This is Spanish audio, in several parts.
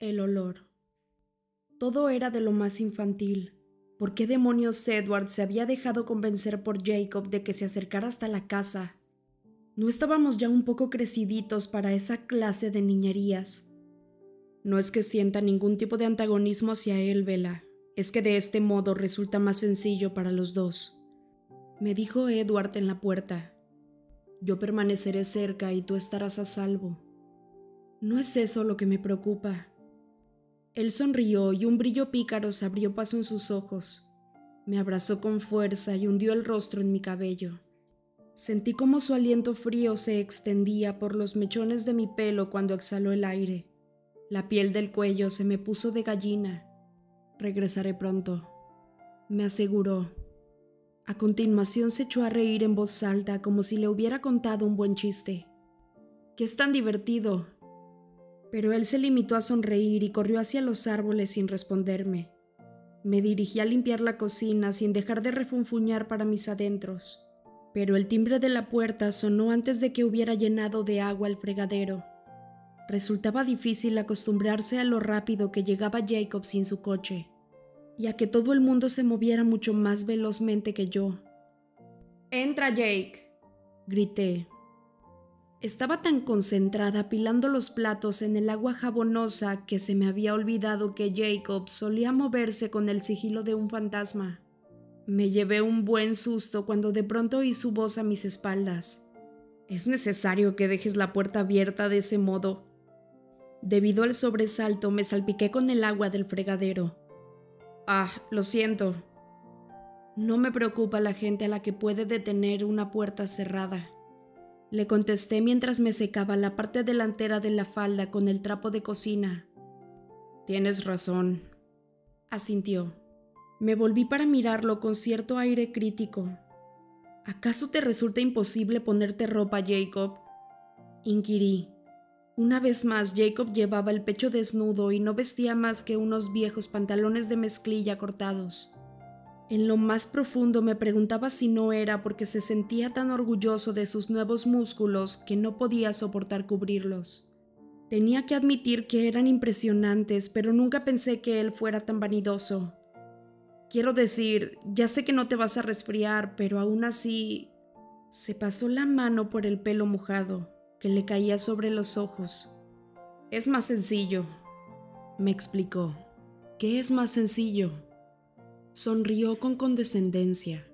El olor. Todo era de lo más infantil. ¿Por qué demonios Edward se había dejado convencer por Jacob de que se acercara hasta la casa? ¿No estábamos ya un poco creciditos para esa clase de niñerías? No es que sienta ningún tipo de antagonismo hacia él, Vela. Es que de este modo resulta más sencillo para los dos. Me dijo Edward en la puerta. Yo permaneceré cerca y tú estarás a salvo. No es eso lo que me preocupa. Él sonrió y un brillo pícaro se abrió paso en sus ojos. Me abrazó con fuerza y hundió el rostro en mi cabello. Sentí como su aliento frío se extendía por los mechones de mi pelo cuando exhaló el aire. La piel del cuello se me puso de gallina. Regresaré pronto, me aseguró. A continuación se echó a reír en voz alta como si le hubiera contado un buen chiste. ¿Qué es tan divertido? Pero él se limitó a sonreír y corrió hacia los árboles sin responderme. Me dirigí a limpiar la cocina sin dejar de refunfuñar para mis adentros, pero el timbre de la puerta sonó antes de que hubiera llenado de agua el fregadero. Resultaba difícil acostumbrarse a lo rápido que llegaba Jacob sin su coche, y a que todo el mundo se moviera mucho más velozmente que yo. Entra, Jake, grité, estaba tan concentrada apilando los platos en el agua jabonosa que se me había olvidado que Jacob solía moverse con el sigilo de un fantasma. Me llevé un buen susto cuando de pronto oí su voz a mis espaldas. ¿Es necesario que dejes la puerta abierta de ese modo? Debido al sobresalto me salpiqué con el agua del fregadero. Ah, lo siento. No me preocupa la gente a la que puede detener una puerta cerrada. Le contesté mientras me secaba la parte delantera de la falda con el trapo de cocina. Tienes razón, asintió. Me volví para mirarlo con cierto aire crítico. ¿Acaso te resulta imposible ponerte ropa, Jacob? Inquirí. Una vez más, Jacob llevaba el pecho desnudo y no vestía más que unos viejos pantalones de mezclilla cortados. En lo más profundo me preguntaba si no era porque se sentía tan orgulloso de sus nuevos músculos que no podía soportar cubrirlos. Tenía que admitir que eran impresionantes, pero nunca pensé que él fuera tan vanidoso. Quiero decir, ya sé que no te vas a resfriar, pero aún así... Se pasó la mano por el pelo mojado, que le caía sobre los ojos. Es más sencillo, me explicó. ¿Qué es más sencillo? Sonrió con condescendencia.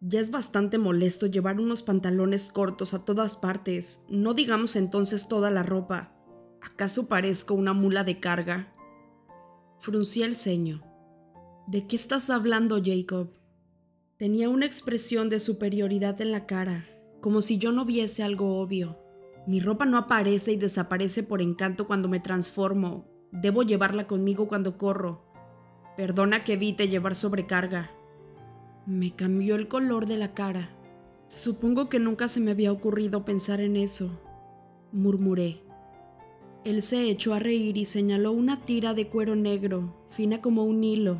Ya es bastante molesto llevar unos pantalones cortos a todas partes, no digamos entonces toda la ropa. ¿Acaso parezco una mula de carga? Fruncí el ceño. ¿De qué estás hablando, Jacob? Tenía una expresión de superioridad en la cara, como si yo no viese algo obvio. Mi ropa no aparece y desaparece por encanto cuando me transformo. Debo llevarla conmigo cuando corro. Perdona que evite llevar sobrecarga. Me cambió el color de la cara. Supongo que nunca se me había ocurrido pensar en eso, murmuré. Él se echó a reír y señaló una tira de cuero negro, fina como un hilo,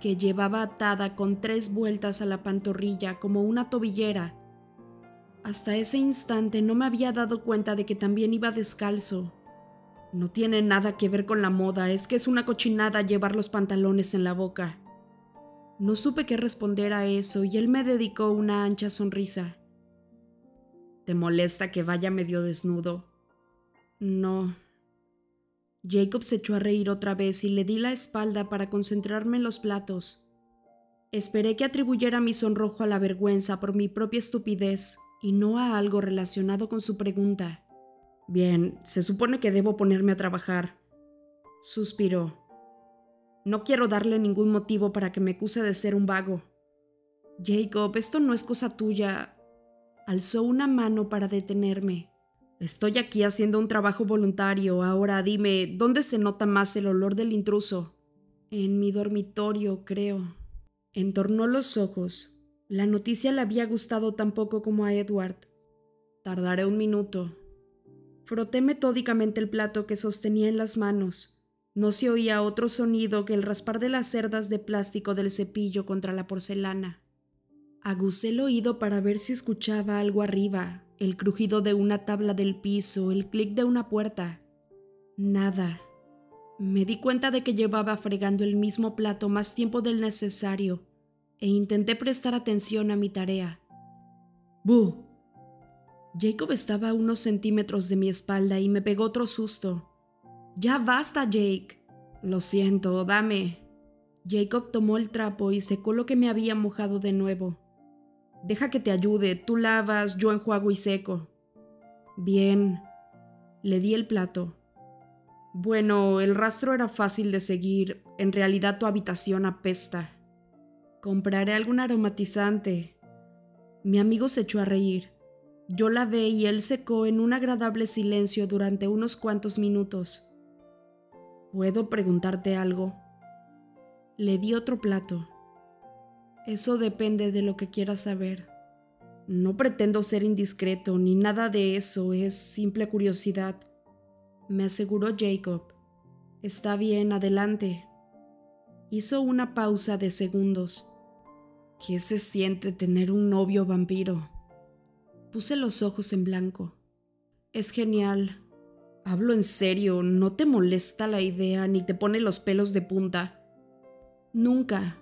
que llevaba atada con tres vueltas a la pantorrilla como una tobillera. Hasta ese instante no me había dado cuenta de que también iba descalzo. No tiene nada que ver con la moda, es que es una cochinada llevar los pantalones en la boca. No supe qué responder a eso y él me dedicó una ancha sonrisa. ¿Te molesta que vaya medio desnudo? No. Jacob se echó a reír otra vez y le di la espalda para concentrarme en los platos. Esperé que atribuyera mi sonrojo a la vergüenza por mi propia estupidez y no a algo relacionado con su pregunta. Bien, se supone que debo ponerme a trabajar. Suspiró. No quiero darle ningún motivo para que me acuse de ser un vago. Jacob, esto no es cosa tuya. Alzó una mano para detenerme. Estoy aquí haciendo un trabajo voluntario. Ahora dime, ¿dónde se nota más el olor del intruso? En mi dormitorio, creo. Entornó los ojos. La noticia le había gustado tan poco como a Edward. Tardaré un minuto, Froté metódicamente el plato que sostenía en las manos. No se oía otro sonido que el raspar de las cerdas de plástico del cepillo contra la porcelana. Aguzé el oído para ver si escuchaba algo arriba, el crujido de una tabla del piso, el clic de una puerta. Nada. Me di cuenta de que llevaba fregando el mismo plato más tiempo del necesario e intenté prestar atención a mi tarea. ¡Bu! Jacob estaba a unos centímetros de mi espalda y me pegó otro susto. Ya basta, Jake. Lo siento, dame. Jacob tomó el trapo y secó lo que me había mojado de nuevo. Deja que te ayude, tú lavas, yo enjuago y seco. Bien. Le di el plato. Bueno, el rastro era fácil de seguir. En realidad tu habitación apesta. Compraré algún aromatizante. Mi amigo se echó a reír. Yo la ve y él secó en un agradable silencio durante unos cuantos minutos. ¿Puedo preguntarte algo? Le di otro plato. Eso depende de lo que quieras saber. No pretendo ser indiscreto ni nada de eso, es simple curiosidad me aseguró Jacob. Está bien, adelante. Hizo una pausa de segundos. ¿Qué se siente tener un novio vampiro? Puse los ojos en blanco. Es genial. Hablo en serio, ¿no te molesta la idea ni te pone los pelos de punta? Nunca.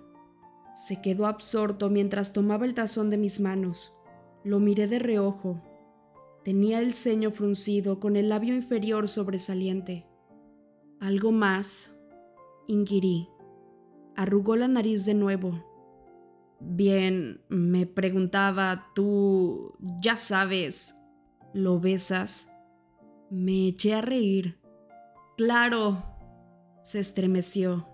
Se quedó absorto mientras tomaba el tazón de mis manos. Lo miré de reojo. Tenía el ceño fruncido con el labio inferior sobresaliente. ¿Algo más? inquirí. Arrugó la nariz de nuevo. Bien, me preguntaba, tú, ya sabes, ¿lo besas? Me eché a reír. Claro, se estremeció.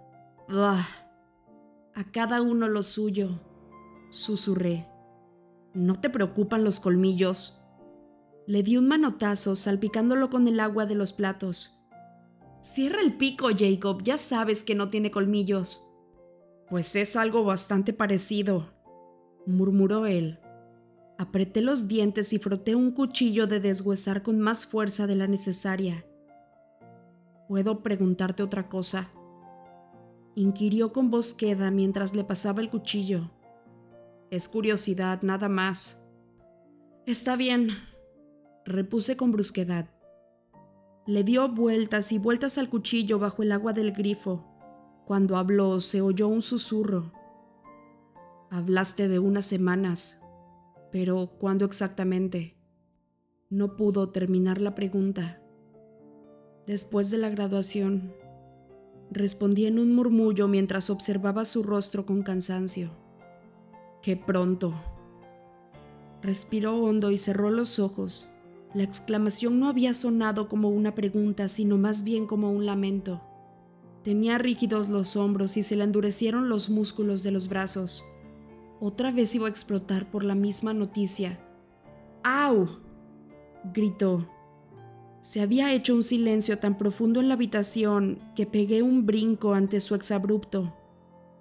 A cada uno lo suyo, susurré. ¿No te preocupan los colmillos? Le di un manotazo salpicándolo con el agua de los platos. Cierra el pico, Jacob, ya sabes que no tiene colmillos. Pues es algo bastante parecido, murmuró él. Apreté los dientes y froté un cuchillo de deshuesar con más fuerza de la necesaria. ¿Puedo preguntarte otra cosa? inquirió con voz queda mientras le pasaba el cuchillo. Es curiosidad, nada más. Está bien, repuse con brusquedad. Le dio vueltas y vueltas al cuchillo bajo el agua del grifo. Cuando habló se oyó un susurro. Hablaste de unas semanas, pero ¿cuándo exactamente? No pudo terminar la pregunta. Después de la graduación, respondí en un murmullo mientras observaba su rostro con cansancio. ¡Qué pronto! Respiró hondo y cerró los ojos la exclamación no había sonado como una pregunta, sino más bien como un lamento. Tenía rígidos los hombros y se le endurecieron los músculos de los brazos. Otra vez iba a explotar por la misma noticia. ¡Au! gritó. Se había hecho un silencio tan profundo en la habitación que pegué un brinco ante su exabrupto.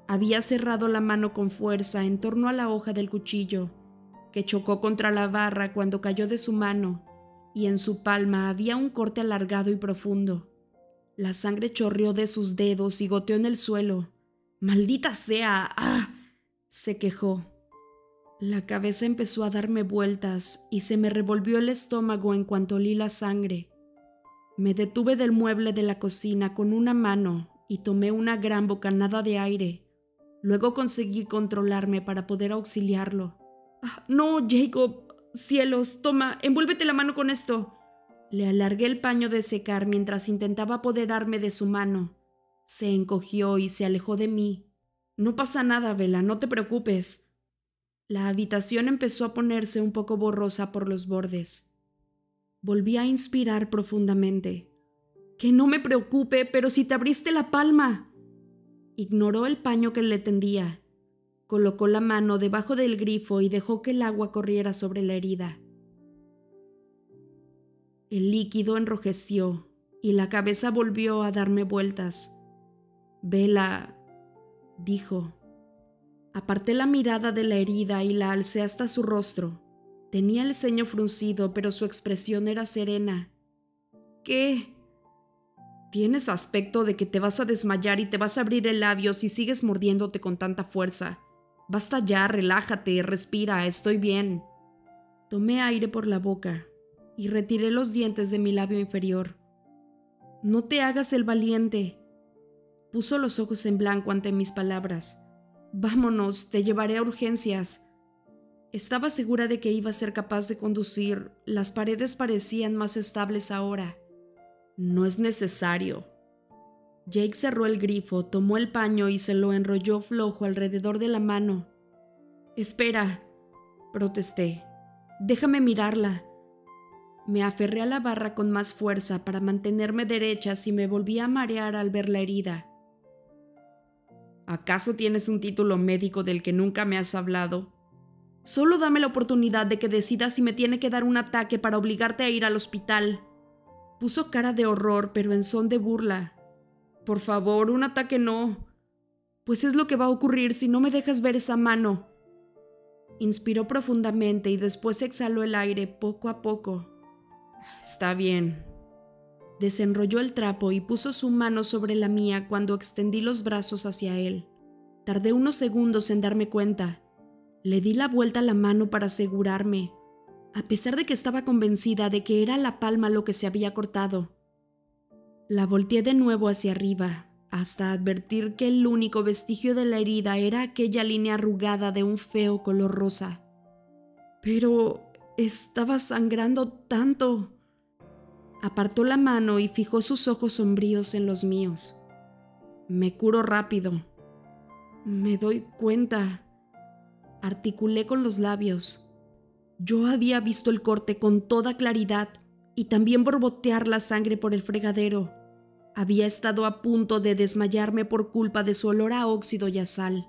Había cerrado la mano con fuerza en torno a la hoja del cuchillo, que chocó contra la barra cuando cayó de su mano y en su palma había un corte alargado y profundo. La sangre chorreó de sus dedos y goteó en el suelo. ¡Maldita sea! ¡Ah! se quejó. La cabeza empezó a darme vueltas y se me revolvió el estómago en cuanto olí la sangre. Me detuve del mueble de la cocina con una mano y tomé una gran bocanada de aire. Luego conseguí controlarme para poder auxiliarlo. Ah, no, Jacob, Cielos, toma, envuélvete la mano con esto. Le alargué el paño de secar mientras intentaba apoderarme de su mano. Se encogió y se alejó de mí. No pasa nada, Vela, no te preocupes. La habitación empezó a ponerse un poco borrosa por los bordes. Volví a inspirar profundamente. Que no me preocupe, pero si te abriste la palma. Ignoró el paño que le tendía Colocó la mano debajo del grifo y dejó que el agua corriera sobre la herida. El líquido enrojeció y la cabeza volvió a darme vueltas. Vela, dijo. Aparté la mirada de la herida y la alcé hasta su rostro. Tenía el ceño fruncido, pero su expresión era serena. ¿Qué? Tienes aspecto de que te vas a desmayar y te vas a abrir el labio si sigues mordiéndote con tanta fuerza. Basta ya, relájate, respira, estoy bien. Tomé aire por la boca y retiré los dientes de mi labio inferior. No te hagas el valiente, Puso los ojos en blanco ante mis palabras. Vámonos, te llevaré a urgencias. Estaba segura de que iba a ser capaz de conducir. Las paredes parecían más estables ahora. No es necesario. Jake cerró el grifo, tomó el paño y se lo enrolló flojo alrededor de la mano. Espera, protesté. Déjame mirarla. Me aferré a la barra con más fuerza para mantenerme derecha si me volvía a marear al ver la herida. ¿Acaso tienes un título médico del que nunca me has hablado? Solo dame la oportunidad de que decidas si me tiene que dar un ataque para obligarte a ir al hospital. Puso cara de horror, pero en son de burla. Por favor, un ataque no. Pues es lo que va a ocurrir si no me dejas ver esa mano. Inspiró profundamente y después exhaló el aire poco a poco. Está bien. Desenrolló el trapo y puso su mano sobre la mía cuando extendí los brazos hacia él. Tardé unos segundos en darme cuenta. Le di la vuelta a la mano para asegurarme, a pesar de que estaba convencida de que era la palma lo que se había cortado. La volteé de nuevo hacia arriba, hasta advertir que el único vestigio de la herida era aquella línea arrugada de un feo color rosa. Pero estaba sangrando tanto. Apartó la mano y fijó sus ojos sombríos en los míos. Me curo rápido. Me doy cuenta. Articulé con los labios. Yo había visto el corte con toda claridad y también borbotear la sangre por el fregadero. Había estado a punto de desmayarme por culpa de su olor a óxido y a sal.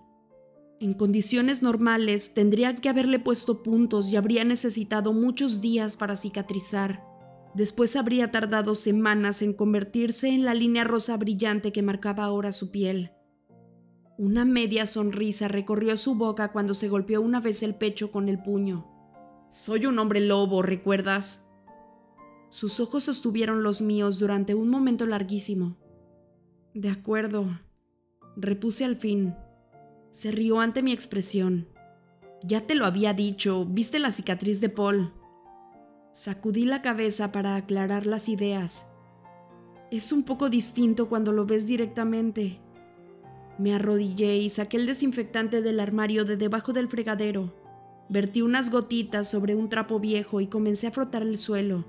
En condiciones normales tendría que haberle puesto puntos y habría necesitado muchos días para cicatrizar. Después habría tardado semanas en convertirse en la línea rosa brillante que marcaba ahora su piel. Una media sonrisa recorrió su boca cuando se golpeó una vez el pecho con el puño. Soy un hombre lobo, ¿recuerdas? Sus ojos sostuvieron los míos durante un momento larguísimo. De acuerdo, repuse al fin. Se rió ante mi expresión. Ya te lo había dicho, viste la cicatriz de Paul. Sacudí la cabeza para aclarar las ideas. Es un poco distinto cuando lo ves directamente. Me arrodillé y saqué el desinfectante del armario de debajo del fregadero. Vertí unas gotitas sobre un trapo viejo y comencé a frotar el suelo.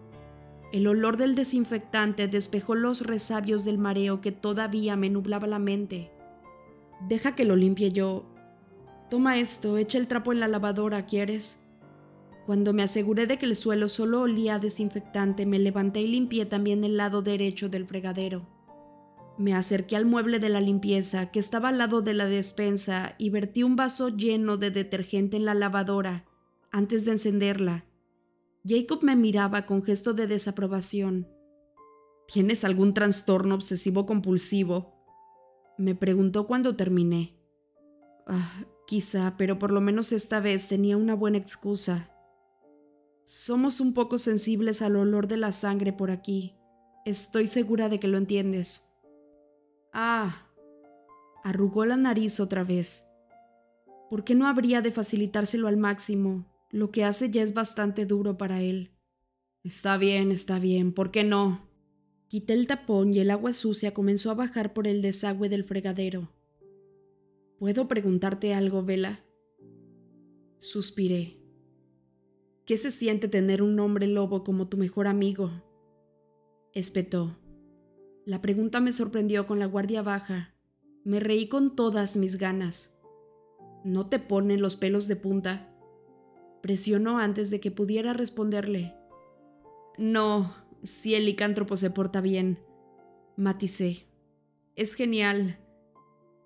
El olor del desinfectante despejó los resabios del mareo que todavía me nublaba la mente. Deja que lo limpie yo. Toma esto, echa el trapo en la lavadora, ¿quieres? Cuando me aseguré de que el suelo solo olía a desinfectante, me levanté y limpié también el lado derecho del fregadero. Me acerqué al mueble de la limpieza, que estaba al lado de la despensa, y vertí un vaso lleno de detergente en la lavadora, antes de encenderla. Jacob me miraba con gesto de desaprobación. ¿Tienes algún trastorno obsesivo compulsivo? Me preguntó cuando terminé. Ah, quizá, pero por lo menos esta vez tenía una buena excusa. Somos un poco sensibles al olor de la sangre por aquí. Estoy segura de que lo entiendes. Ah. Arrugó la nariz otra vez. ¿Por qué no habría de facilitárselo al máximo? Lo que hace ya es bastante duro para él. Está bien, está bien, ¿por qué no? Quité el tapón y el agua sucia comenzó a bajar por el desagüe del fregadero. ¿Puedo preguntarte algo, Vela? Suspiré. ¿Qué se siente tener un hombre lobo como tu mejor amigo? Espetó. La pregunta me sorprendió con la guardia baja. Me reí con todas mis ganas. ¿No te ponen los pelos de punta? Presionó antes de que pudiera responderle. No, si el licántropo se porta bien. Maticé. Es genial.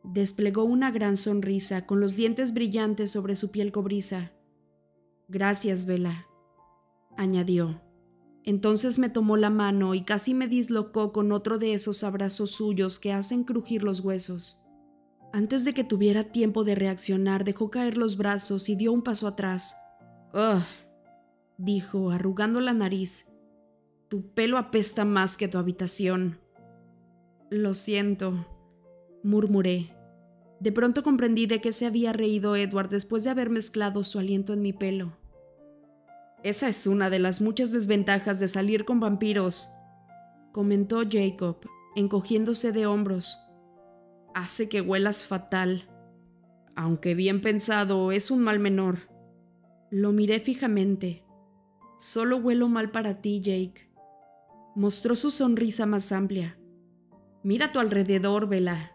Desplegó una gran sonrisa con los dientes brillantes sobre su piel cobriza. Gracias, Vela, añadió. Entonces me tomó la mano y casi me dislocó con otro de esos abrazos suyos que hacen crujir los huesos. Antes de que tuviera tiempo de reaccionar, dejó caer los brazos y dio un paso atrás. Ugh, dijo, arrugando la nariz. Tu pelo apesta más que tu habitación. Lo siento, murmuré. De pronto comprendí de qué se había reído Edward después de haber mezclado su aliento en mi pelo. Esa es una de las muchas desventajas de salir con vampiros, comentó Jacob, encogiéndose de hombros. hace que huelas fatal. Aunque bien pensado, es un mal menor. Lo miré fijamente. Solo huelo mal para ti, Jake. Mostró su sonrisa más amplia. Mira a tu alrededor, Vela.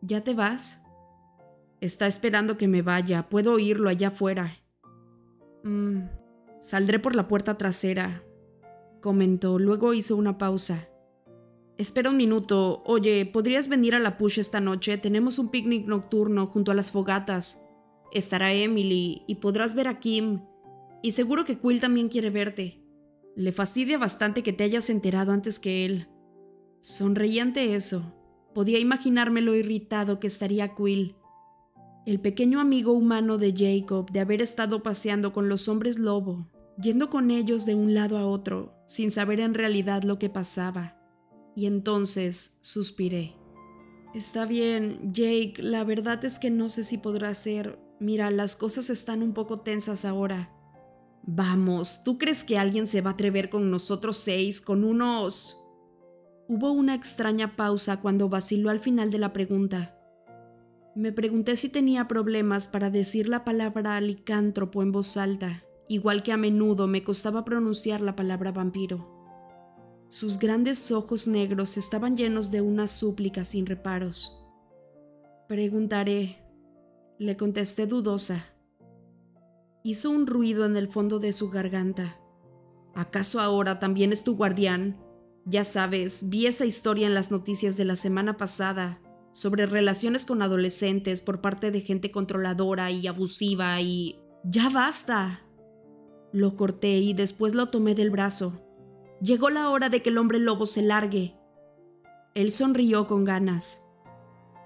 ¿Ya te vas? Está esperando que me vaya. Puedo oírlo allá afuera. Mm, saldré por la puerta trasera, comentó. Luego hizo una pausa. Espera un minuto. Oye, ¿podrías venir a la push esta noche? Tenemos un picnic nocturno junto a las fogatas. Estará Emily y podrás ver a Kim. Y seguro que Quill también quiere verte. Le fastidia bastante que te hayas enterado antes que él. Sonreí ante eso. Podía imaginarme lo irritado que estaría Quill. El pequeño amigo humano de Jacob de haber estado paseando con los hombres lobo, yendo con ellos de un lado a otro, sin saber en realidad lo que pasaba y entonces suspiré. Está bien, Jake, la verdad es que no sé si podrá ser. Mira, las cosas están un poco tensas ahora. Vamos, ¿tú crees que alguien se va a atrever con nosotros seis, con unos... Hubo una extraña pausa cuando vaciló al final de la pregunta. Me pregunté si tenía problemas para decir la palabra licántropo en voz alta, igual que a menudo me costaba pronunciar la palabra vampiro. Sus grandes ojos negros estaban llenos de una súplica sin reparos. Preguntaré, le contesté dudosa. Hizo un ruido en el fondo de su garganta. ¿Acaso ahora también es tu guardián? Ya sabes, vi esa historia en las noticias de la semana pasada sobre relaciones con adolescentes por parte de gente controladora y abusiva y... ¡Ya basta! Lo corté y después lo tomé del brazo. Llegó la hora de que el hombre lobo se largue. Él sonrió con ganas.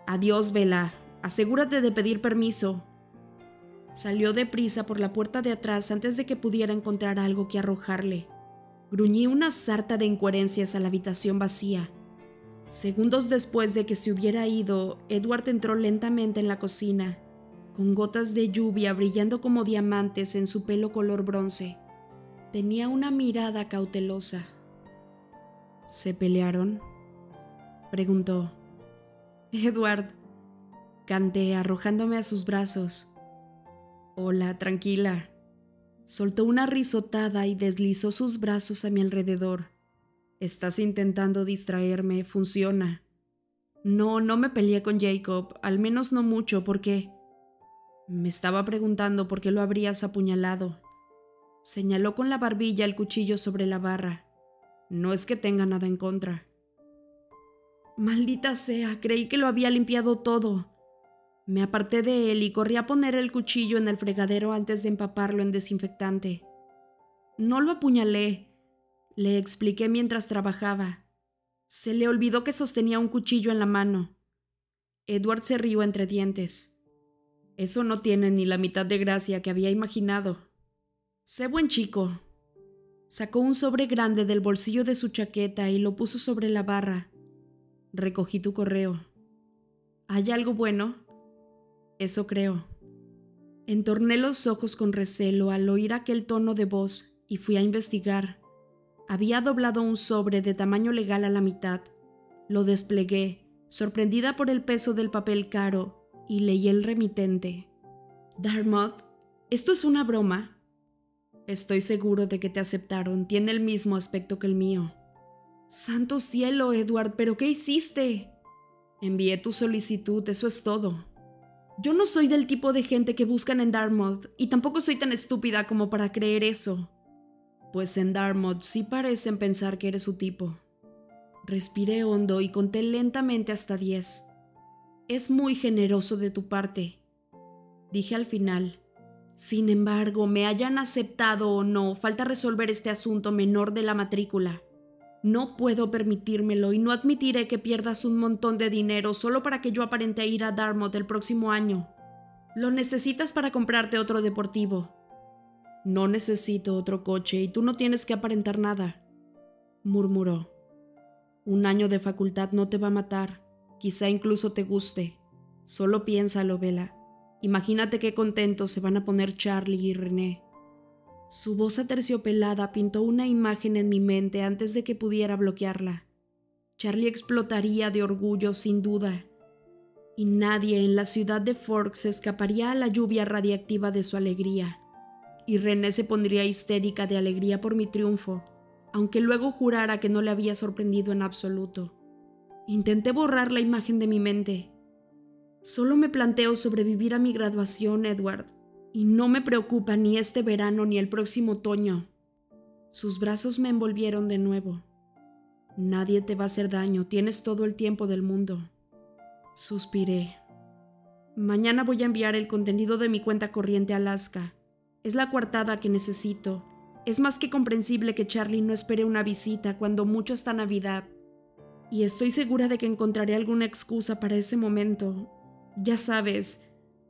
Adiós, Vela. Asegúrate de pedir permiso. Salió deprisa por la puerta de atrás antes de que pudiera encontrar algo que arrojarle. Gruñí una sarta de incoherencias a la habitación vacía. Segundos después de que se hubiera ido, Edward entró lentamente en la cocina, con gotas de lluvia brillando como diamantes en su pelo color bronce. Tenía una mirada cautelosa. ¿Se pelearon? Preguntó. Edward, canté arrojándome a sus brazos. Hola, tranquila. Soltó una risotada y deslizó sus brazos a mi alrededor. Estás intentando distraerme, funciona. No, no me peleé con Jacob, al menos no mucho, porque... Me estaba preguntando por qué lo habrías apuñalado. Señaló con la barbilla el cuchillo sobre la barra. No es que tenga nada en contra. Maldita sea, creí que lo había limpiado todo. Me aparté de él y corrí a poner el cuchillo en el fregadero antes de empaparlo en desinfectante. No lo apuñalé, le expliqué mientras trabajaba. Se le olvidó que sostenía un cuchillo en la mano. Edward se rió entre dientes. Eso no tiene ni la mitad de gracia que había imaginado. Sé buen chico. Sacó un sobre grande del bolsillo de su chaqueta y lo puso sobre la barra. Recogí tu correo. ¿Hay algo bueno? Eso creo. Entorné los ojos con recelo al oír aquel tono de voz y fui a investigar. Había doblado un sobre de tamaño legal a la mitad. Lo desplegué, sorprendida por el peso del papel caro, y leí el remitente. Darmouth, ¿esto es una broma? Estoy seguro de que te aceptaron. Tiene el mismo aspecto que el mío. Santo cielo, Edward, ¿pero qué hiciste? Envié tu solicitud, eso es todo. Yo no soy del tipo de gente que buscan en Dartmouth, y tampoco soy tan estúpida como para creer eso. Pues en Dartmouth sí parecen pensar que eres su tipo. Respiré hondo y conté lentamente hasta diez. Es muy generoso de tu parte. Dije al final, sin embargo, me hayan aceptado o no, falta resolver este asunto menor de la matrícula. No puedo permitírmelo y no admitiré que pierdas un montón de dinero solo para que yo aparente ir a Dartmouth el próximo año. Lo necesitas para comprarte otro deportivo. No necesito otro coche y tú no tienes que aparentar nada, murmuró. Un año de facultad no te va a matar, quizá incluso te guste. Solo piénsalo, Vela. Imagínate qué contentos se van a poner Charlie y René. Su voz aterciopelada pintó una imagen en mi mente antes de que pudiera bloquearla. Charlie explotaría de orgullo sin duda, y nadie en la ciudad de Forks escaparía a la lluvia radiactiva de su alegría, y René se pondría histérica de alegría por mi triunfo, aunque luego jurara que no le había sorprendido en absoluto. Intenté borrar la imagen de mi mente. Solo me planteo sobrevivir a mi graduación, Edward, y no me preocupa ni este verano ni el próximo otoño. Sus brazos me envolvieron de nuevo. Nadie te va a hacer daño, tienes todo el tiempo del mundo. Suspiré. Mañana voy a enviar el contenido de mi cuenta corriente a Alaska. Es la coartada que necesito. Es más que comprensible que Charlie no espere una visita cuando mucho está Navidad. Y estoy segura de que encontraré alguna excusa para ese momento. Ya sabes,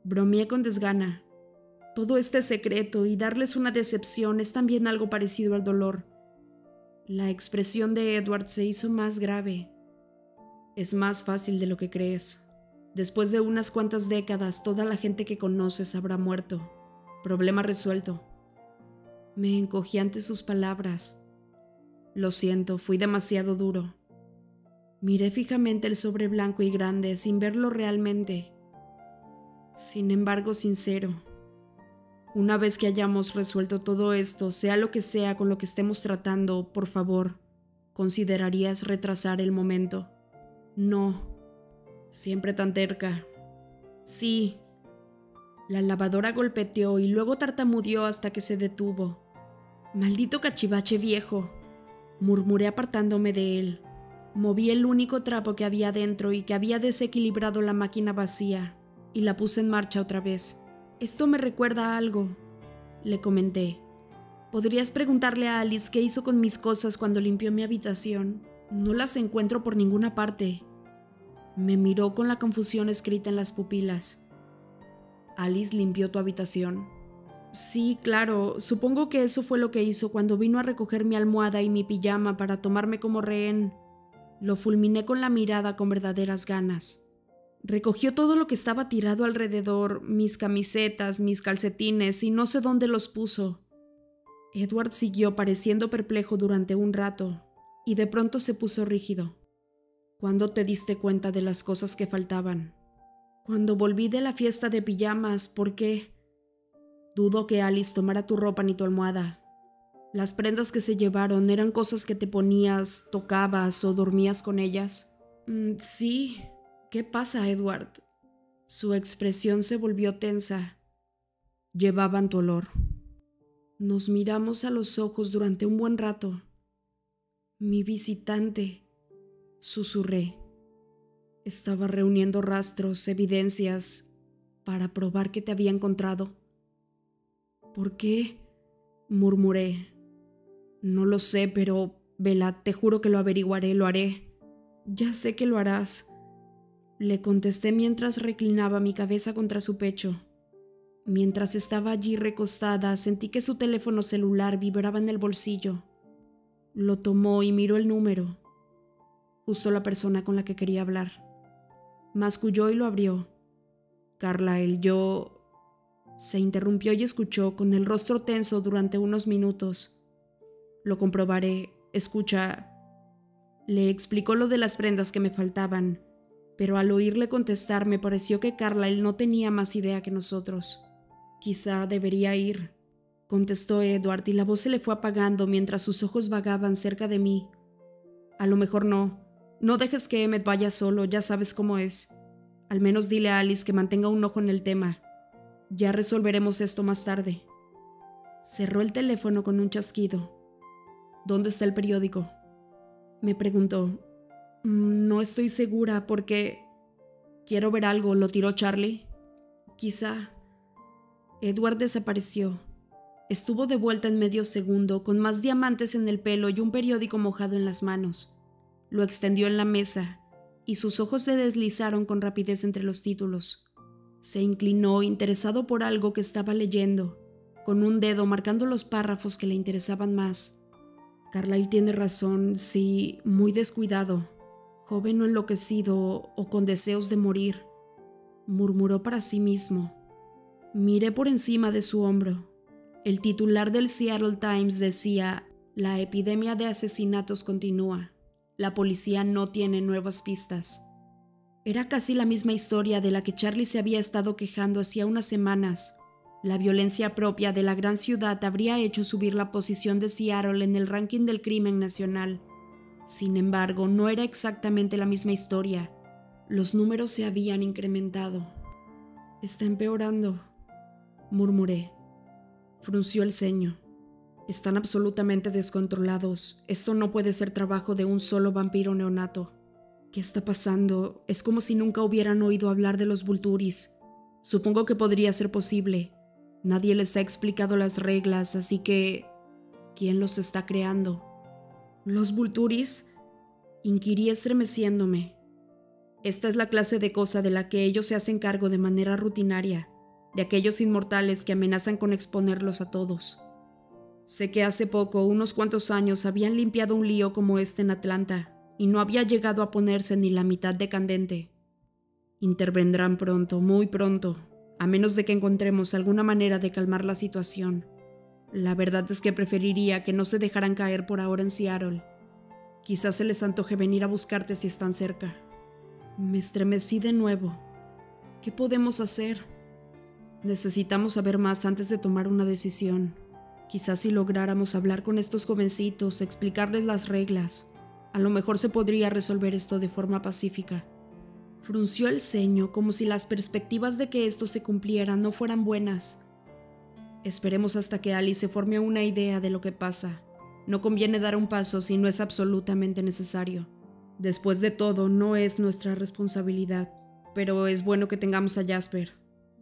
bromeé con desgana. Todo este secreto y darles una decepción es también algo parecido al dolor. La expresión de Edward se hizo más grave. Es más fácil de lo que crees. Después de unas cuantas décadas, toda la gente que conoces habrá muerto. Problema resuelto. Me encogí ante sus palabras. Lo siento, fui demasiado duro. Miré fijamente el sobre blanco y grande sin verlo realmente. Sin embargo, sincero. Una vez que hayamos resuelto todo esto, sea lo que sea con lo que estemos tratando, por favor, ¿considerarías retrasar el momento? No. Siempre tan terca. Sí. La lavadora golpeteó y luego tartamudeó hasta que se detuvo. Maldito cachivache viejo. Murmuré apartándome de él. Moví el único trapo que había dentro y que había desequilibrado la máquina vacía, y la puse en marcha otra vez. Esto me recuerda a algo, le comenté. Podrías preguntarle a Alice qué hizo con mis cosas cuando limpió mi habitación. No las encuentro por ninguna parte. Me miró con la confusión escrita en las pupilas. Alice limpió tu habitación. Sí, claro, supongo que eso fue lo que hizo cuando vino a recoger mi almohada y mi pijama para tomarme como rehén. Lo fulminé con la mirada con verdaderas ganas. Recogió todo lo que estaba tirado alrededor, mis camisetas, mis calcetines, y no sé dónde los puso. Edward siguió pareciendo perplejo durante un rato, y de pronto se puso rígido. ¿Cuándo te diste cuenta de las cosas que faltaban? Cuando volví de la fiesta de pijamas, ¿por qué? Dudo que Alice tomara tu ropa ni tu almohada. Las prendas que se llevaron eran cosas que te ponías, tocabas o dormías con ellas. Mm, sí, ¿Qué pasa, Edward? Su expresión se volvió tensa. Llevaban tu olor. Nos miramos a los ojos durante un buen rato. Mi visitante, susurré. Estaba reuniendo rastros, evidencias, para probar que te había encontrado. ¿Por qué? murmuré. No lo sé, pero, Vela, te juro que lo averiguaré, lo haré. Ya sé que lo harás. Le contesté mientras reclinaba mi cabeza contra su pecho. Mientras estaba allí recostada, sentí que su teléfono celular vibraba en el bolsillo. Lo tomó y miró el número. Justo la persona con la que quería hablar. Masculló y lo abrió. Carlyle, yo... Se interrumpió y escuchó con el rostro tenso durante unos minutos. Lo comprobaré. Escucha. Le explicó lo de las prendas que me faltaban pero al oírle contestar me pareció que Carlyle no tenía más idea que nosotros. Quizá debería ir, contestó Edward y la voz se le fue apagando mientras sus ojos vagaban cerca de mí. A lo mejor no. No dejes que Emmet vaya solo, ya sabes cómo es. Al menos dile a Alice que mantenga un ojo en el tema. Ya resolveremos esto más tarde. Cerró el teléfono con un chasquido. ¿Dónde está el periódico? Me preguntó, no estoy segura porque... Quiero ver algo, ¿lo tiró Charlie? Quizá. Edward desapareció. Estuvo de vuelta en medio segundo, con más diamantes en el pelo y un periódico mojado en las manos. Lo extendió en la mesa, y sus ojos se deslizaron con rapidez entre los títulos. Se inclinó, interesado por algo que estaba leyendo, con un dedo marcando los párrafos que le interesaban más. Carlyle tiene razón, sí, muy descuidado joven o enloquecido o con deseos de morir, murmuró para sí mismo. Miré por encima de su hombro. El titular del Seattle Times decía, la epidemia de asesinatos continúa. La policía no tiene nuevas pistas. Era casi la misma historia de la que Charlie se había estado quejando hacía unas semanas. La violencia propia de la gran ciudad habría hecho subir la posición de Seattle en el ranking del crimen nacional. Sin embargo, no era exactamente la misma historia. Los números se habían incrementado. Está empeorando, murmuré. Frunció el ceño. Están absolutamente descontrolados. Esto no puede ser trabajo de un solo vampiro neonato. ¿Qué está pasando? Es como si nunca hubieran oído hablar de los Vulturis. Supongo que podría ser posible. Nadie les ha explicado las reglas, así que... ¿Quién los está creando? ¿Los Vulturis? Inquirí estremeciéndome. Esta es la clase de cosa de la que ellos se hacen cargo de manera rutinaria, de aquellos inmortales que amenazan con exponerlos a todos. Sé que hace poco, unos cuantos años, habían limpiado un lío como este en Atlanta, y no había llegado a ponerse ni la mitad de candente. Intervendrán pronto, muy pronto, a menos de que encontremos alguna manera de calmar la situación. La verdad es que preferiría que no se dejaran caer por ahora en Seattle. Quizás se les antoje venir a buscarte si están cerca. Me estremecí de nuevo. ¿Qué podemos hacer? Necesitamos saber más antes de tomar una decisión. Quizás si lográramos hablar con estos jovencitos, explicarles las reglas, a lo mejor se podría resolver esto de forma pacífica. Frunció el ceño como si las perspectivas de que esto se cumpliera no fueran buenas. Esperemos hasta que Alice se forme una idea de lo que pasa. No conviene dar un paso si no es absolutamente necesario. Después de todo, no es nuestra responsabilidad, pero es bueno que tengamos a Jasper,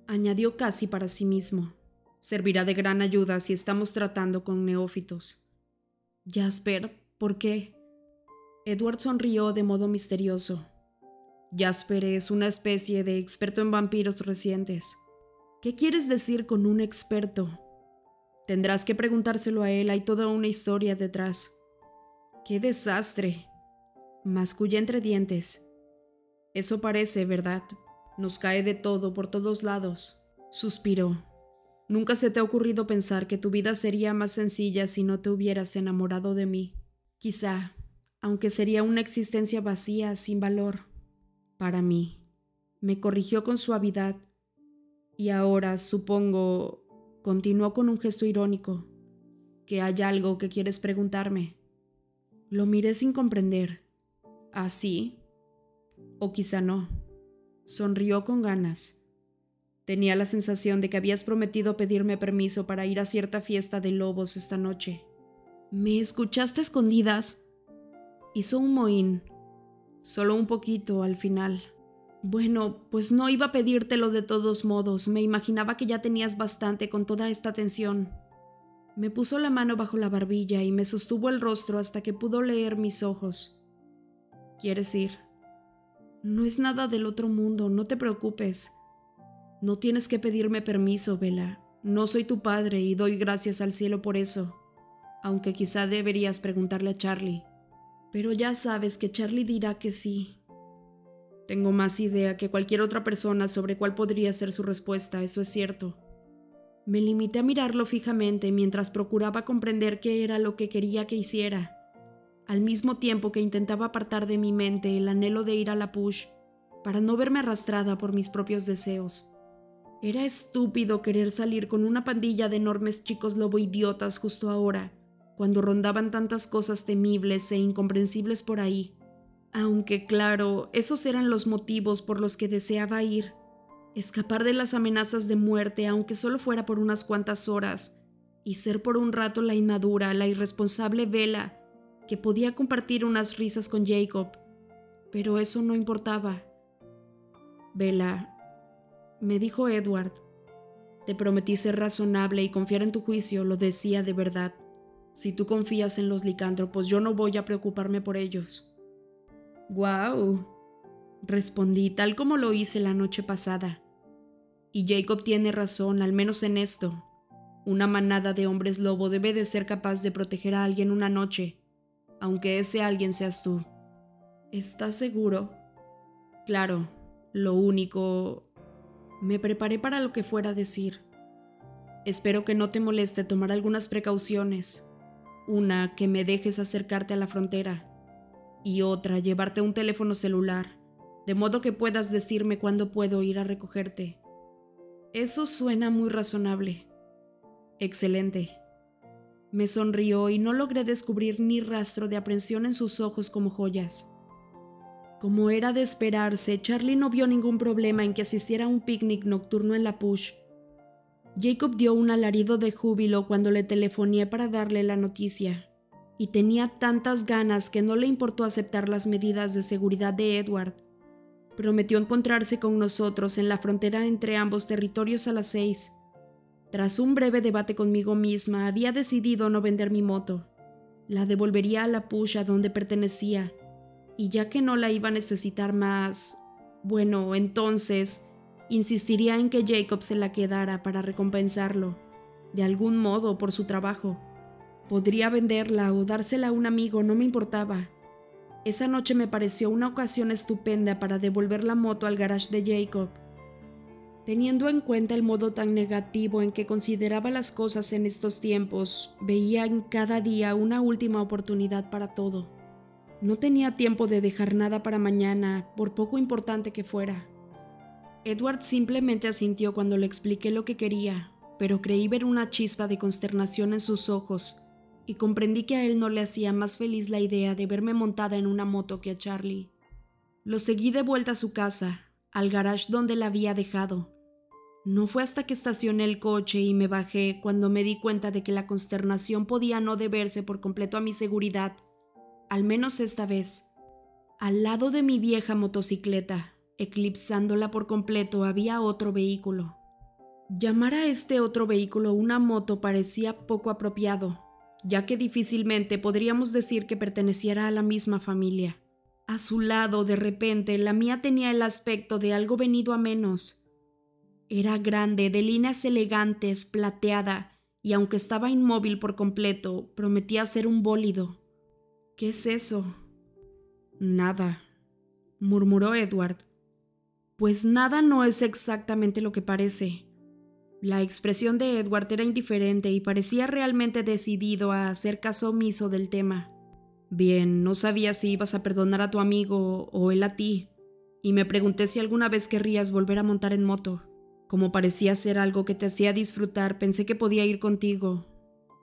añadió casi para sí mismo. Servirá de gran ayuda si estamos tratando con neófitos. Jasper, ¿por qué? Edward sonrió de modo misterioso. Jasper es una especie de experto en vampiros recientes. ¿Qué quieres decir con un experto? Tendrás que preguntárselo a él, hay toda una historia detrás. ¡Qué desastre! Masculla entre dientes. Eso parece, ¿verdad? Nos cae de todo por todos lados. Suspiró. Nunca se te ha ocurrido pensar que tu vida sería más sencilla si no te hubieras enamorado de mí. Quizá, aunque sería una existencia vacía, sin valor. Para mí. Me corrigió con suavidad. Y ahora, supongo, continuó con un gesto irónico, que hay algo que quieres preguntarme. Lo miré sin comprender. ¿Así? O quizá no. Sonrió con ganas. Tenía la sensación de que habías prometido pedirme permiso para ir a cierta fiesta de lobos esta noche. ¿Me escuchaste escondidas? Hizo un mohín. Solo un poquito al final. Bueno, pues no iba a pedírtelo de todos modos. Me imaginaba que ya tenías bastante con toda esta tensión. Me puso la mano bajo la barbilla y me sostuvo el rostro hasta que pudo leer mis ojos. ¿Quieres ir? No es nada del otro mundo, no te preocupes. No tienes que pedirme permiso, Vela. No soy tu padre y doy gracias al cielo por eso. Aunque quizá deberías preguntarle a Charlie. Pero ya sabes que Charlie dirá que sí. Tengo más idea que cualquier otra persona sobre cuál podría ser su respuesta, eso es cierto. Me limité a mirarlo fijamente mientras procuraba comprender qué era lo que quería que hiciera al mismo tiempo que intentaba apartar de mi mente el anhelo de ir a la push para no verme arrastrada por mis propios deseos. Era estúpido querer salir con una pandilla de enormes chicos lobo idiotas justo ahora, cuando rondaban tantas cosas temibles e incomprensibles por ahí. Aunque claro, esos eran los motivos por los que deseaba ir. Escapar de las amenazas de muerte, aunque solo fuera por unas cuantas horas, y ser por un rato la inmadura, la irresponsable vela que podía compartir unas risas con Jacob, pero eso no importaba. Vela, me dijo Edward, te prometí ser razonable y confiar en tu juicio, lo decía de verdad. Si tú confías en los licántropos, yo no voy a preocuparme por ellos. ¡Guau! Respondí tal como lo hice la noche pasada. Y Jacob tiene razón, al menos en esto. Una manada de hombres lobo debe de ser capaz de proteger a alguien una noche, aunque ese alguien seas tú. ¿Estás seguro? Claro, lo único... Me preparé para lo que fuera a decir. Espero que no te moleste tomar algunas precauciones. Una, que me dejes acercarte a la frontera. Y otra, llevarte un teléfono celular. de modo que puedas decirme cuándo puedo ir a recogerte. Eso suena muy razonable. Excelente. Me sonrió y no logré descubrir ni rastro de aprensión en sus ojos como joyas. Como era de esperarse, Charlie no vio ningún problema en que asistiera a un picnic nocturno en la Push. Jacob dio un alarido de júbilo cuando le telefoné para darle la noticia, y tenía tantas ganas que no le importó aceptar las medidas de seguridad de Edward. Prometió encontrarse con nosotros en la frontera entre ambos territorios a las seis. Tras un breve debate conmigo misma, había decidido no vender mi moto. La devolvería a la Push a donde pertenecía y ya que no la iba a necesitar más, bueno, entonces insistiría en que Jacob se la quedara para recompensarlo, de algún modo por su trabajo. Podría venderla o dársela a un amigo, no me importaba. Esa noche me pareció una ocasión estupenda para devolver la moto al garage de Jacob. Teniendo en cuenta el modo tan negativo en que consideraba las cosas en estos tiempos, veía en cada día una última oportunidad para todo. No tenía tiempo de dejar nada para mañana, por poco importante que fuera. Edward simplemente asintió cuando le expliqué lo que quería, pero creí ver una chispa de consternación en sus ojos y comprendí que a él no le hacía más feliz la idea de verme montada en una moto que a Charlie. Lo seguí de vuelta a su casa, al garage donde la había dejado. No fue hasta que estacioné el coche y me bajé cuando me di cuenta de que la consternación podía no deberse por completo a mi seguridad, al menos esta vez. Al lado de mi vieja motocicleta, eclipsándola por completo, había otro vehículo. Llamar a este otro vehículo una moto parecía poco apropiado, ya que difícilmente podríamos decir que perteneciera a la misma familia. A su lado, de repente, la mía tenía el aspecto de algo venido a menos. Era grande, de líneas elegantes, plateada, y aunque estaba inmóvil por completo, prometía ser un bólido. ¿Qué es eso? Nada, murmuró Edward. Pues nada no es exactamente lo que parece. La expresión de Edward era indiferente y parecía realmente decidido a hacer caso omiso del tema. Bien, no sabía si ibas a perdonar a tu amigo o él a ti, y me pregunté si alguna vez querrías volver a montar en moto. Como parecía ser algo que te hacía disfrutar, pensé que podía ir contigo,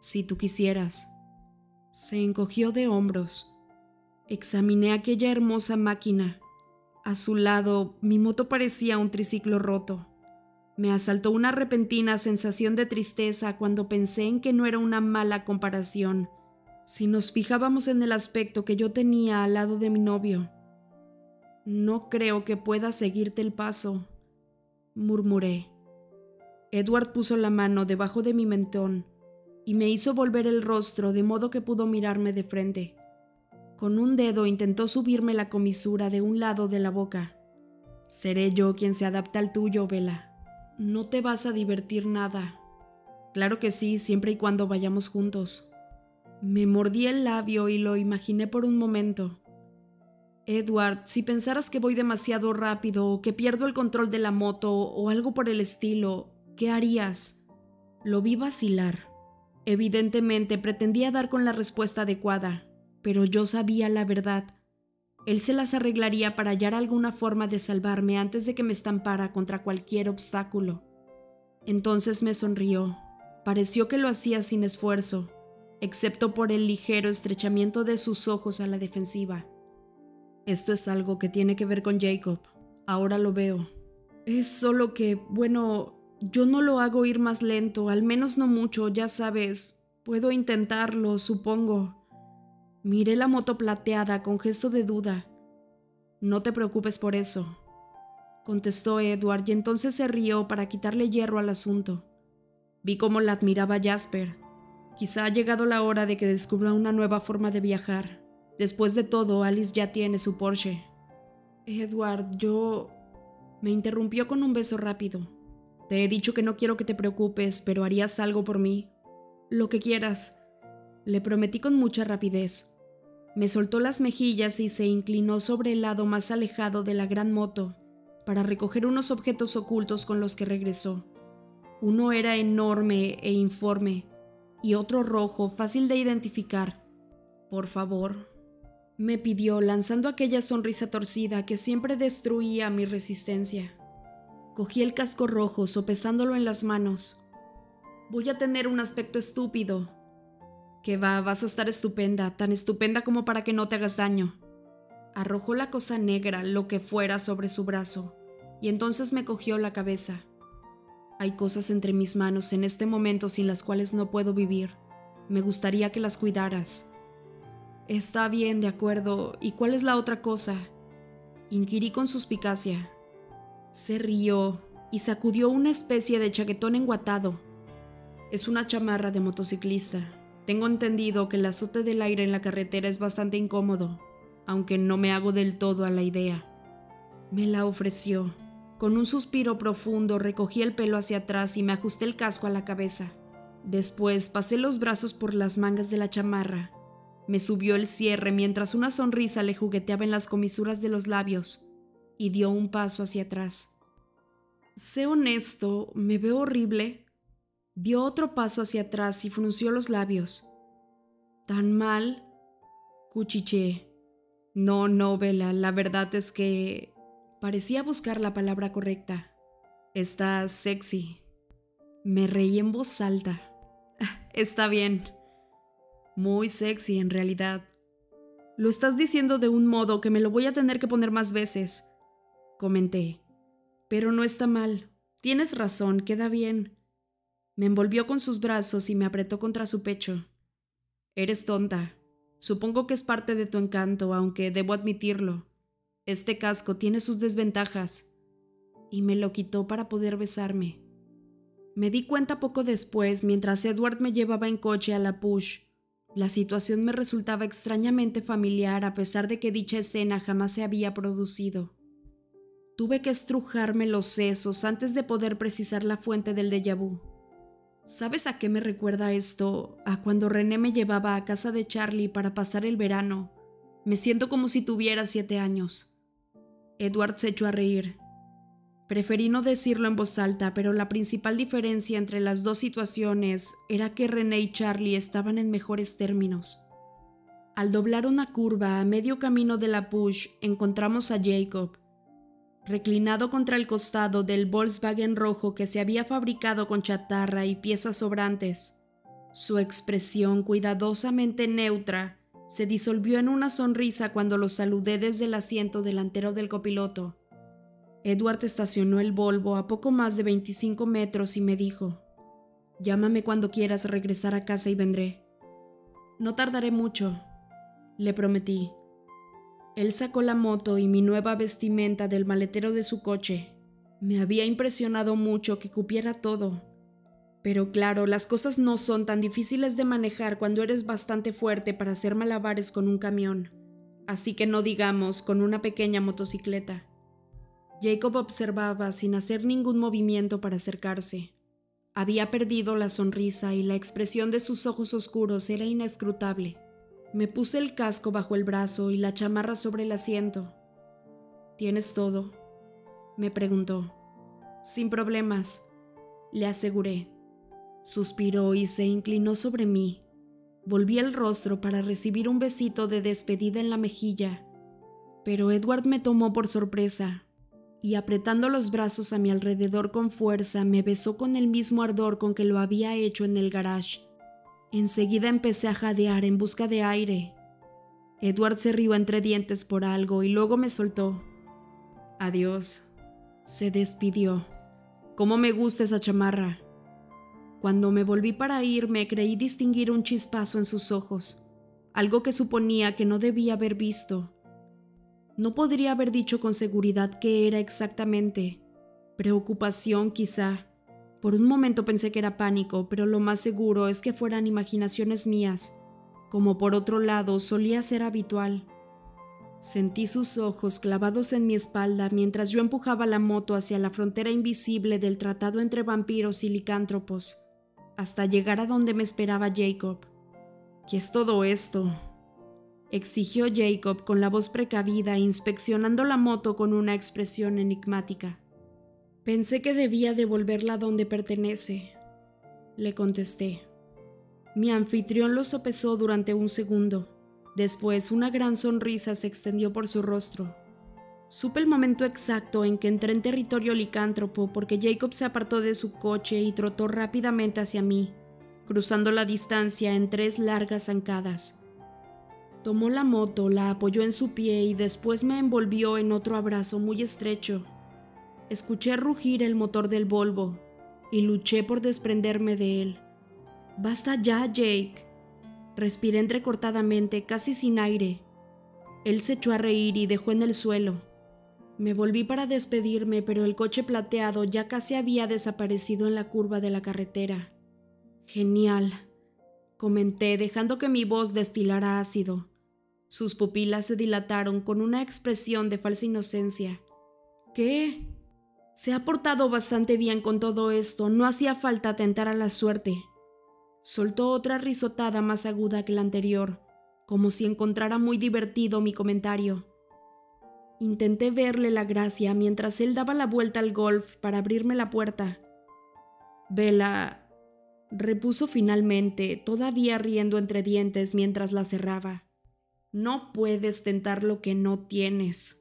si tú quisieras. Se encogió de hombros. Examiné aquella hermosa máquina. A su lado, mi moto parecía un triciclo roto. Me asaltó una repentina sensación de tristeza cuando pensé en que no era una mala comparación si nos fijábamos en el aspecto que yo tenía al lado de mi novio. No creo que pueda seguirte el paso, murmuré. Edward puso la mano debajo de mi mentón y me hizo volver el rostro de modo que pudo mirarme de frente. Con un dedo intentó subirme la comisura de un lado de la boca. Seré yo quien se adapta al tuyo, Vela. No te vas a divertir nada. Claro que sí, siempre y cuando vayamos juntos. Me mordí el labio y lo imaginé por un momento. Edward, si pensaras que voy demasiado rápido o que pierdo el control de la moto o algo por el estilo, ¿qué harías? Lo vi vacilar. Evidentemente pretendía dar con la respuesta adecuada, pero yo sabía la verdad. Él se las arreglaría para hallar alguna forma de salvarme antes de que me estampara contra cualquier obstáculo. Entonces me sonrió. Pareció que lo hacía sin esfuerzo, excepto por el ligero estrechamiento de sus ojos a la defensiva. Esto es algo que tiene que ver con Jacob. Ahora lo veo. Es solo que, bueno, yo no lo hago ir más lento, al menos no mucho, ya sabes. Puedo intentarlo, supongo. Miré la moto plateada con gesto de duda. No te preocupes por eso, contestó Edward y entonces se rió para quitarle hierro al asunto. Vi cómo la admiraba Jasper. Quizá ha llegado la hora de que descubra una nueva forma de viajar. Después de todo, Alice ya tiene su Porsche. Edward, yo... me interrumpió con un beso rápido. Te he dicho que no quiero que te preocupes, pero harías algo por mí. Lo que quieras. Le prometí con mucha rapidez. Me soltó las mejillas y se inclinó sobre el lado más alejado de la gran moto para recoger unos objetos ocultos con los que regresó. Uno era enorme e informe y otro rojo, fácil de identificar. Por favor, me pidió lanzando aquella sonrisa torcida que siempre destruía mi resistencia. Cogí el casco rojo sopesándolo en las manos. Voy a tener un aspecto estúpido. Que va, vas a estar estupenda, tan estupenda como para que no te hagas daño. Arrojó la cosa negra, lo que fuera, sobre su brazo, y entonces me cogió la cabeza. Hay cosas entre mis manos en este momento sin las cuales no puedo vivir. Me gustaría que las cuidaras. Está bien, de acuerdo. ¿Y cuál es la otra cosa? Inquirí con suspicacia. Se rió y sacudió una especie de chaquetón enguatado. Es una chamarra de motociclista. Tengo entendido que el azote del aire en la carretera es bastante incómodo aunque no me hago del todo a la idea. Me la ofreció. Con un suspiro profundo recogí el pelo hacia atrás y me ajusté el casco a la cabeza. Después pasé los brazos por las mangas de la chamarra. Me subió el cierre mientras una sonrisa le jugueteaba en las comisuras de los labios y dio un paso hacia atrás. Sé honesto, me veo horrible. Dio otro paso hacia atrás y frunció los labios. ¿Tan mal? Cuchiché. No, no, Vela, la verdad es que parecía buscar la palabra correcta. Estás sexy. Me reí en voz alta. Está bien. Muy sexy, en realidad. Lo estás diciendo de un modo que me lo voy a tener que poner más veces, comenté. Pero no está mal. Tienes razón, queda bien. Me envolvió con sus brazos y me apretó contra su pecho. Eres tonta, Supongo que es parte de tu encanto, aunque debo admitirlo. Este casco tiene sus desventajas. Y me lo quitó para poder besarme. Me di cuenta poco después, mientras Edward me llevaba en coche a la push. La situación me resultaba extrañamente familiar a pesar de que dicha escena jamás se había producido. Tuve que estrujarme los sesos antes de poder precisar la fuente del déjà vu. ¿Sabes a qué me recuerda esto? A cuando René me llevaba a casa de Charlie para pasar el verano. Me siento como si tuviera siete años. Edward se echó a reír. Preferí no decirlo en voz alta, pero la principal diferencia entre las dos situaciones era que René y Charlie estaban en mejores términos. Al doblar una curva a medio camino de la push, encontramos a Jacob, reclinado contra el costado del Volkswagen rojo que se había fabricado con chatarra y piezas sobrantes. Su expresión cuidadosamente neutra se disolvió en una sonrisa cuando lo saludé desde el asiento delantero del copiloto. Edward estacionó el Volvo a poco más de 25 metros y me dijo, Llámame cuando quieras regresar a casa y vendré. No tardaré mucho, le prometí. Él sacó la moto y mi nueva vestimenta del maletero de su coche. Me había impresionado mucho que cupiera todo. Pero claro, las cosas no son tan difíciles de manejar cuando eres bastante fuerte para hacer malabares con un camión. Así que no digamos con una pequeña motocicleta. Jacob observaba sin hacer ningún movimiento para acercarse. Había perdido la sonrisa y la expresión de sus ojos oscuros era inescrutable. Me puse el casco bajo el brazo y la chamarra sobre el asiento. ¿Tienes todo? me preguntó. Sin problemas, le aseguré. Suspiró y se inclinó sobre mí. Volví el rostro para recibir un besito de despedida en la mejilla, pero Edward me tomó por sorpresa y apretando los brazos a mi alrededor con fuerza me besó con el mismo ardor con que lo había hecho en el garage. Enseguida empecé a jadear en busca de aire. Edward se rió entre dientes por algo y luego me soltó. Adiós. Se despidió. ¿Cómo me gusta esa chamarra? Cuando me volví para irme creí distinguir un chispazo en sus ojos, algo que suponía que no debía haber visto. No podría haber dicho con seguridad qué era exactamente. Preocupación quizá, por un momento pensé que era pánico, pero lo más seguro es que fueran imaginaciones mías, como por otro lado solía ser habitual. Sentí sus ojos clavados en mi espalda mientras yo empujaba la moto hacia la frontera invisible del tratado entre vampiros y licántropos, hasta llegar a donde me esperaba Jacob. ¿Qué es todo esto? exigió Jacob con la voz precavida, inspeccionando la moto con una expresión enigmática. Pensé que debía devolverla donde pertenece, le contesté. Mi anfitrión lo sopesó durante un segundo. Después una gran sonrisa se extendió por su rostro. Supe el momento exacto en que entré en territorio licántropo porque Jacob se apartó de su coche y trotó rápidamente hacia mí, cruzando la distancia en tres largas zancadas. Tomó la moto, la apoyó en su pie y después me envolvió en otro abrazo muy estrecho. Escuché rugir el motor del Volvo y luché por desprenderme de él. Basta ya, Jake. Respiré entrecortadamente, casi sin aire. Él se echó a reír y dejó en el suelo. Me volví para despedirme, pero el coche plateado ya casi había desaparecido en la curva de la carretera. Genial, comenté, dejando que mi voz destilara ácido. Sus pupilas se dilataron con una expresión de falsa inocencia. ¿Qué? Se ha portado bastante bien con todo esto, no hacía falta tentar a la suerte. Soltó otra risotada más aguda que la anterior, como si encontrara muy divertido mi comentario. Intenté verle la gracia mientras él daba la vuelta al golf para abrirme la puerta. Vela, repuso finalmente, todavía riendo entre dientes mientras la cerraba. No puedes tentar lo que no tienes.